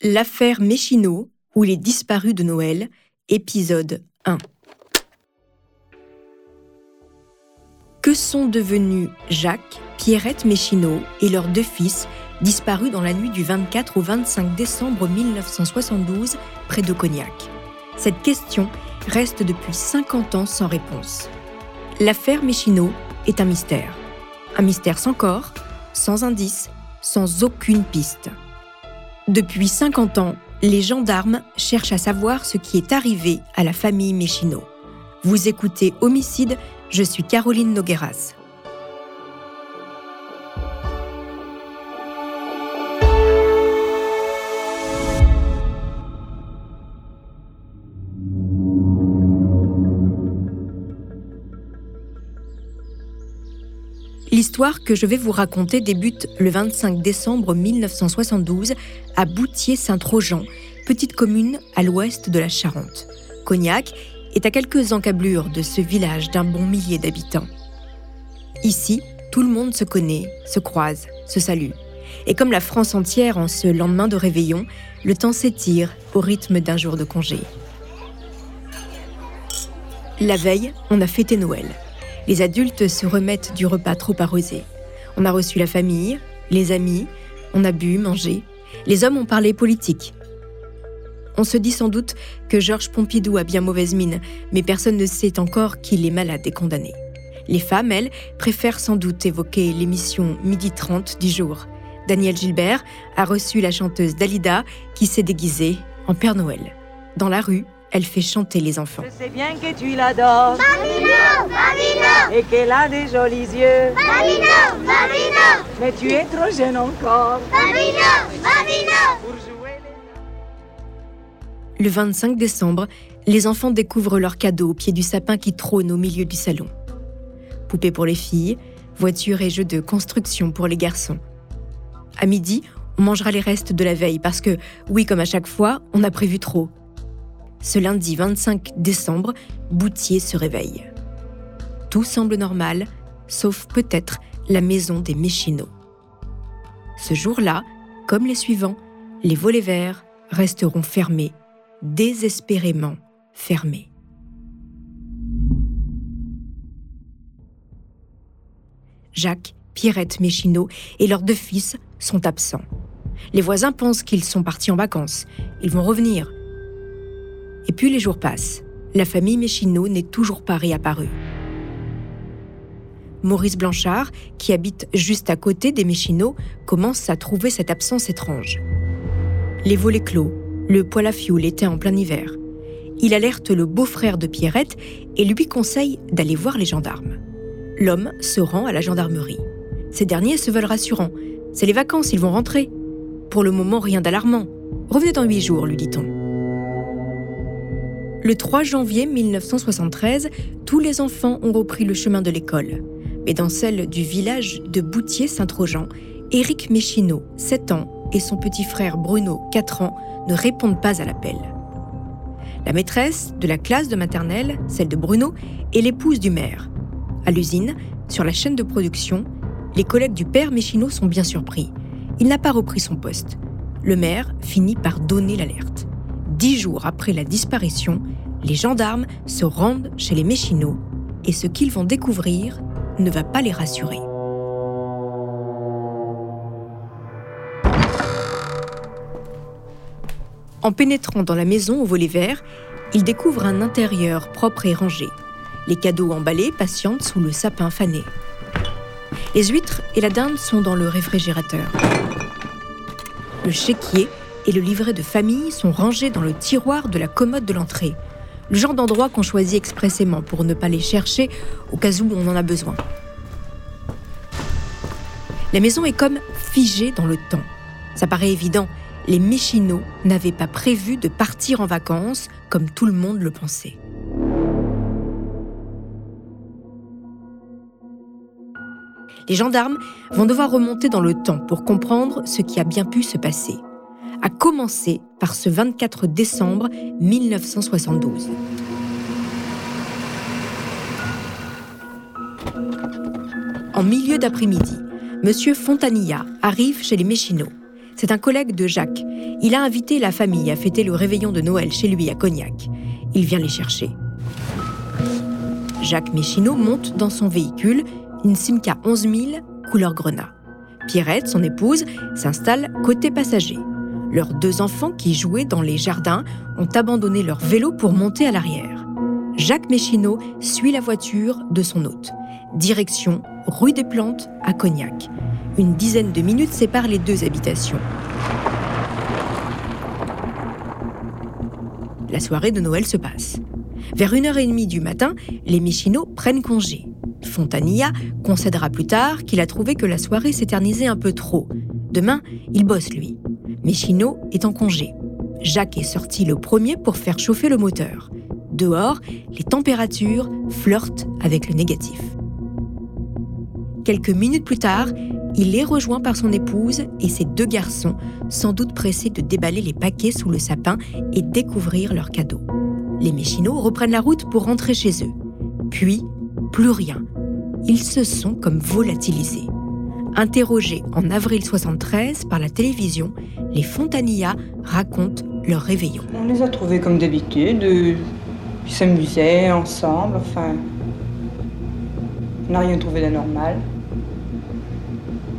L'affaire Méchineau ou les disparus de Noël, épisode 1. Que sont devenus Jacques, Pierrette Méchineau et leurs deux fils, disparus dans la nuit du 24 au 25 décembre 1972 près de Cognac? Cette question reste depuis 50 ans sans réponse. L'affaire Méchineau est un mystère. Un mystère sans corps, sans indice, sans aucune piste. Depuis 50 ans, les gendarmes cherchent à savoir ce qui est arrivé à la famille Méchineau. Vous écoutez Homicide, je suis Caroline Nogueras. L'histoire que je vais vous raconter débute le 25 décembre 1972 à Boutier-Saint-Trojan, petite commune à l'ouest de la Charente. Cognac est à quelques encablures de ce village d'un bon millier d'habitants. Ici, tout le monde se connaît, se croise, se salue. Et comme la France entière en ce lendemain de réveillon, le temps s'étire au rythme d'un jour de congé. La veille, on a fêté Noël les adultes se remettent du repas trop arrosé. On a reçu la famille, les amis, on a bu, mangé. Les hommes ont parlé politique. On se dit sans doute que Georges Pompidou a bien mauvaise mine, mais personne ne sait encore qu'il est malade et condamné. Les femmes, elles, préfèrent sans doute évoquer l'émission Midi 30 du jour. Daniel Gilbert a reçu la chanteuse Dalida qui s'est déguisée en Père Noël. Dans la rue, elle fait chanter les enfants. Je sais bien que tu l'adores. Et qu'elle a des jolis yeux. Mais tu es trop jeune encore. Le 25 décembre, les enfants découvrent leurs cadeaux au pied du sapin qui trône au milieu du salon. Poupées pour les filles, voitures et jeux de construction pour les garçons. À midi, on mangera les restes de la veille parce que, oui, comme à chaque fois, on a prévu trop. Ce lundi 25 décembre, Boutier se réveille. Tout semble normal, sauf peut-être la maison des Méchineaux. Ce jour-là, comme les suivants, les volets verts resteront fermés, désespérément fermés. Jacques, Pierrette Méchineau et leurs deux fils sont absents. Les voisins pensent qu'ils sont partis en vacances. Ils vont revenir, et puis les jours passent. La famille Méchineau n'est toujours pas réapparue. Maurice Blanchard, qui habite juste à côté des Méchineaux, commence à trouver cette absence étrange. Les volets clos, le poêle à fioul était en plein hiver. Il alerte le beau-frère de Pierrette et lui conseille d'aller voir les gendarmes. L'homme se rend à la gendarmerie. Ces derniers se veulent rassurants. C'est les vacances, ils vont rentrer. Pour le moment, rien d'alarmant. Revenez dans huit jours, lui dit-on. Le 3 janvier 1973, tous les enfants ont repris le chemin de l'école. Mais dans celle du village de Boutier-Saint-Trojan, Éric Méchineau, 7 ans, et son petit frère Bruno, 4 ans, ne répondent pas à l'appel. La maîtresse de la classe de maternelle, celle de Bruno, est l'épouse du maire. À l'usine, sur la chaîne de production, les collègues du père Méchineau sont bien surpris. Il n'a pas repris son poste. Le maire finit par donner l'alerte. Dix jours après la disparition, les gendarmes se rendent chez les Méchineaux et ce qu'ils vont découvrir ne va pas les rassurer. En pénétrant dans la maison au volet vert, ils découvrent un intérieur propre et rangé. Les cadeaux emballés patientent sous le sapin fané. Les huîtres et la dinde sont dans le réfrigérateur. Le chéquier et le livret de famille sont rangés dans le tiroir de la commode de l'entrée. Le genre d'endroit qu'on choisit expressément pour ne pas les chercher au cas où on en a besoin. La maison est comme figée dans le temps. Ça paraît évident, les Méchineaux n'avaient pas prévu de partir en vacances comme tout le monde le pensait. Les gendarmes vont devoir remonter dans le temps pour comprendre ce qui a bien pu se passer a commencé par ce 24 décembre 1972. En milieu d'après-midi, M. Fontanilla arrive chez les Méchineaux. C'est un collègue de Jacques. Il a invité la famille à fêter le réveillon de Noël chez lui à Cognac. Il vient les chercher. Jacques Méchineau monte dans son véhicule, une Simca 11000 couleur grenat. Pierrette, son épouse, s'installe côté passager. Leurs deux enfants qui jouaient dans les jardins ont abandonné leur vélo pour monter à l'arrière. Jacques Méchineau suit la voiture de son hôte. Direction rue des Plantes à Cognac. Une dizaine de minutes séparent les deux habitations. La soirée de Noël se passe. Vers 1h30 du matin, les Méchineaux prennent congé. Fontanilla concédera plus tard qu'il a trouvé que la soirée s'éternisait un peu trop. Demain, il bosse lui. Méchineau est en congé. Jacques est sorti le premier pour faire chauffer le moteur. Dehors, les températures flirtent avec le négatif. Quelques minutes plus tard, il est rejoint par son épouse et ses deux garçons, sans doute pressés de déballer les paquets sous le sapin et découvrir leurs cadeaux. Les Méchineaux reprennent la route pour rentrer chez eux. Puis, plus rien. Ils se sont comme volatilisés. Interrogés en avril 73 par la télévision, les Fontanilla racontent leur réveillon. On les a trouvés comme d'habitude, ils s'amusaient ensemble, enfin. On n'a rien trouvé d'anormal.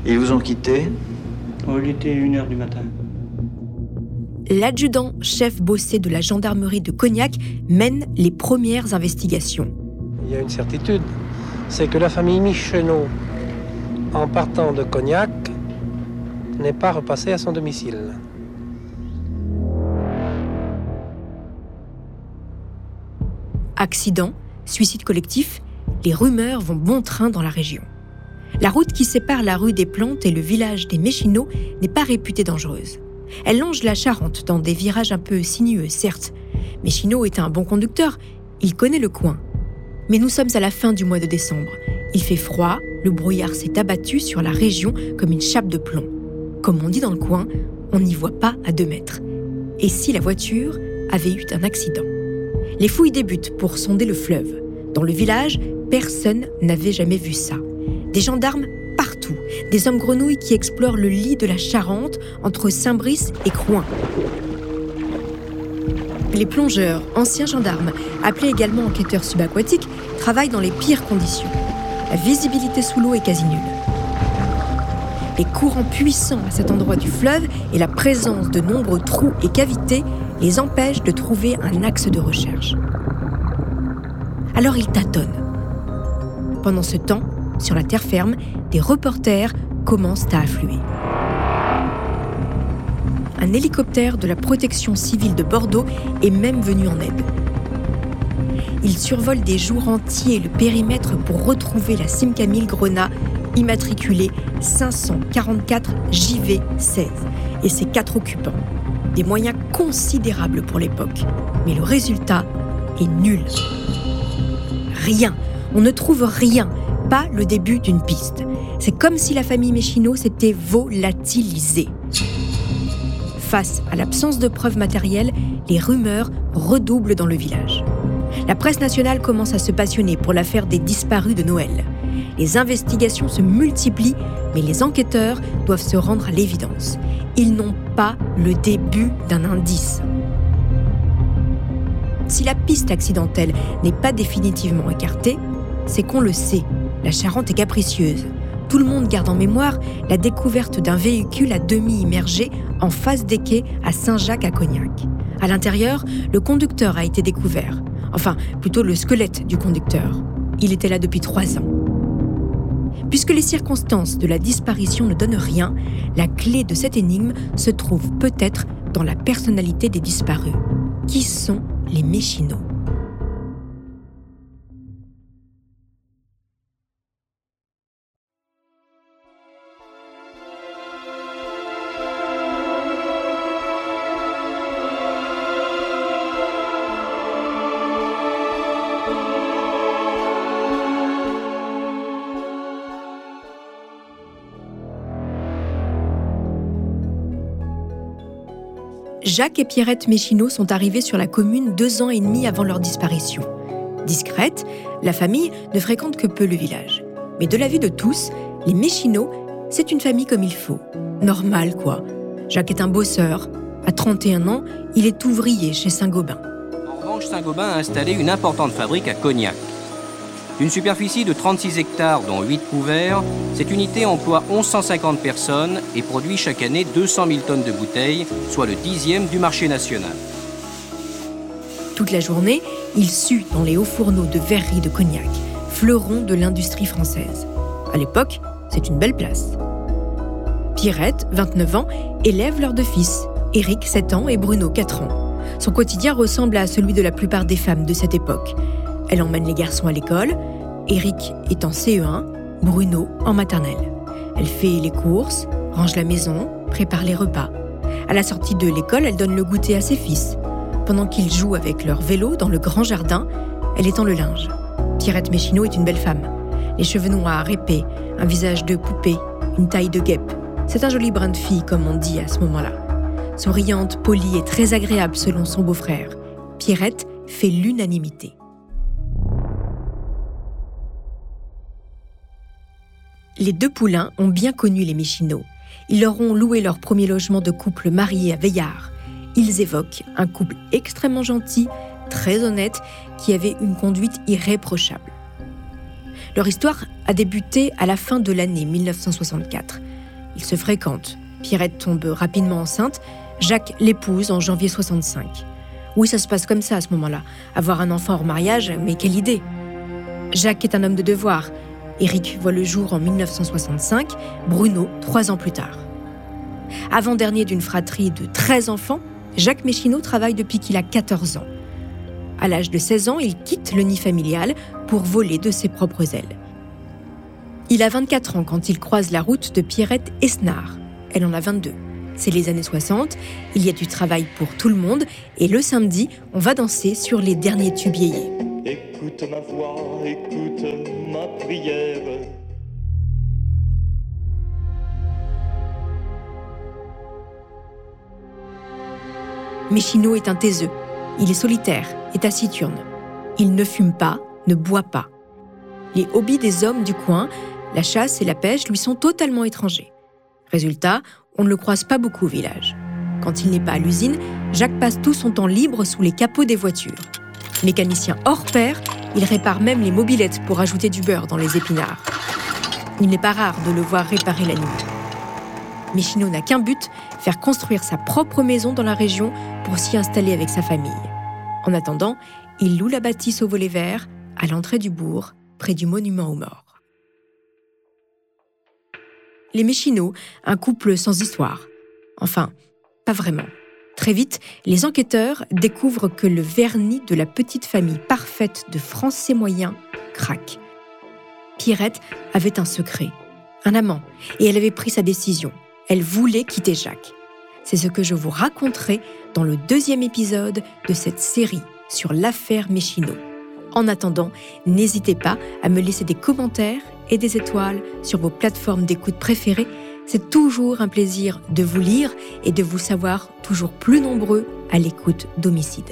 Ils vous ont quitté? Oh, Il était 1h du matin. L'adjudant chef bossé de la gendarmerie de Cognac mène les premières investigations. Il y a une certitude, c'est que la famille Michenot, en partant de Cognac, n'est pas repassée à son domicile. Accident, suicide collectif, les rumeurs vont bon train dans la région. La route qui sépare la rue des Plantes et le village des Méchinots n'est pas réputée dangereuse. Elle longe la Charente dans des virages un peu sinueux, certes. Méchino est un bon conducteur, il connaît le coin. Mais nous sommes à la fin du mois de décembre. Il fait froid, le brouillard s'est abattu sur la région comme une chape de plomb. Comme on dit dans le coin, on n'y voit pas à deux mètres. Et si la voiture avait eu un accident? Les fouilles débutent pour sonder le fleuve. Dans le village, personne n'avait jamais vu ça. Des gendarmes partout, des hommes grenouilles qui explorent le lit de la Charente entre Saint-Brice et Croin. Les plongeurs, anciens gendarmes, appelés également enquêteurs subaquatiques, travaillent dans les pires conditions. La visibilité sous l'eau est quasi nulle. Les courants puissants à cet endroit du fleuve et la présence de nombreux trous et cavités les empêchent de trouver un axe de recherche. Alors ils tâtonnent. Pendant ce temps, sur la terre ferme, des reporters commencent à affluer. Un hélicoptère de la protection civile de Bordeaux est même venu en aide. Il survole des jours entiers le périmètre pour retrouver la Simcamille Grenat immatriculée 544 JV16 et ses quatre occupants. Des moyens considérables pour l'époque, mais le résultat est nul. Rien, on ne trouve rien, pas le début d'une piste. C'est comme si la famille Méchineau s'était volatilisée. Face à l'absence de preuves matérielles, les rumeurs redoublent dans le village. La presse nationale commence à se passionner pour l'affaire des disparus de Noël. Les investigations se multiplient, mais les enquêteurs doivent se rendre à l'évidence. Ils n'ont pas le début d'un indice. Si la piste accidentelle n'est pas définitivement écartée, c'est qu'on le sait. La Charente est capricieuse. Tout le monde garde en mémoire la découverte d'un véhicule à demi immergé en face des quais à Saint-Jacques à Cognac. À l'intérieur, le conducteur a été découvert. Enfin, plutôt le squelette du conducteur. Il était là depuis trois ans. Puisque les circonstances de la disparition ne donnent rien, la clé de cette énigme se trouve peut-être dans la personnalité des disparus. Qui sont les Méchinots Jacques et Pierrette Méchineau sont arrivés sur la commune deux ans et demi avant leur disparition. Discrète, la famille ne fréquente que peu le village. Mais de la vue de tous, les Méchineaux, c'est une famille comme il faut. Normal, quoi. Jacques est un bosseur. À 31 ans, il est ouvrier chez Saint-Gobain. En revanche, Saint-Gobain a installé une importante fabrique à Cognac. D'une superficie de 36 hectares, dont 8 couverts, cette unité emploie 1150 personnes et produit chaque année 200 000 tonnes de bouteilles, soit le dixième du marché national. Toute la journée, il sue dans les hauts fourneaux de verrerie de Cognac, fleuron de l'industrie française. À l'époque, c'est une belle place. Pierrette, 29 ans, élève leurs deux fils, Éric, 7 ans, et Bruno, 4 ans. Son quotidien ressemble à celui de la plupart des femmes de cette époque. Elle emmène les garçons à l'école, Éric est en CE1, Bruno en maternelle. Elle fait les courses, range la maison, prépare les repas. À la sortie de l'école, elle donne le goûter à ses fils. Pendant qu'ils jouent avec leur vélo dans le grand jardin, elle étend le linge. Pierrette Méchineau est une belle femme. Les cheveux noirs, épais, un visage de poupée, une taille de guêpe. C'est un joli brin de fille, comme on dit à ce moment-là. Souriante, polie et très agréable selon son beau-frère. Pierrette fait l'unanimité. Les deux poulains ont bien connu les Méchinots. Ils leur ont loué leur premier logement de couple marié à Veillard. Ils évoquent un couple extrêmement gentil, très honnête, qui avait une conduite irréprochable. Leur histoire a débuté à la fin de l'année 1964. Ils se fréquentent. Pierrette tombe rapidement enceinte. Jacques l'épouse en janvier 65. Oui, ça se passe comme ça à ce moment-là. Avoir un enfant hors mariage, mais quelle idée Jacques est un homme de devoir. Éric voit le jour en 1965, Bruno trois ans plus tard. Avant-dernier d'une fratrie de 13 enfants, Jacques Méchineau travaille depuis qu'il a 14 ans. À l'âge de 16 ans, il quitte le nid familial pour voler de ses propres ailes. Il a 24 ans quand il croise la route de Pierrette Esnard. Elle en a 22. C'est les années 60, il y a du travail pour tout le monde et le samedi, on va danser sur les derniers tubes Écoute ma voix, écoute ma prière. Méchino est un taiseux. Il est solitaire et taciturne. Il ne fume pas, ne boit pas. Les hobbies des hommes du coin, la chasse et la pêche, lui sont totalement étrangers. Résultat, on ne le croise pas beaucoup au village. Quand il n'est pas à l'usine, Jacques passe tout son temps libre sous les capots des voitures. Mécanicien hors pair, il répare même les mobilettes pour ajouter du beurre dans les épinards. Il n'est pas rare de le voir réparer la nuit. Michino n'a qu'un but, faire construire sa propre maison dans la région pour s'y installer avec sa famille. En attendant, il loue la bâtisse au volet vert, à l'entrée du bourg, près du monument aux morts. Les Méchinots, un couple sans histoire. Enfin, pas vraiment. Très vite, les enquêteurs découvrent que le vernis de la petite famille parfaite de Français moyens craque. Pierrette avait un secret, un amant, et elle avait pris sa décision. Elle voulait quitter Jacques. C'est ce que je vous raconterai dans le deuxième épisode de cette série sur l'affaire Méchineau. En attendant, n'hésitez pas à me laisser des commentaires et des étoiles sur vos plateformes d'écoute préférées c'est toujours un plaisir de vous lire et de vous savoir toujours plus nombreux à l'écoute d'Homicide.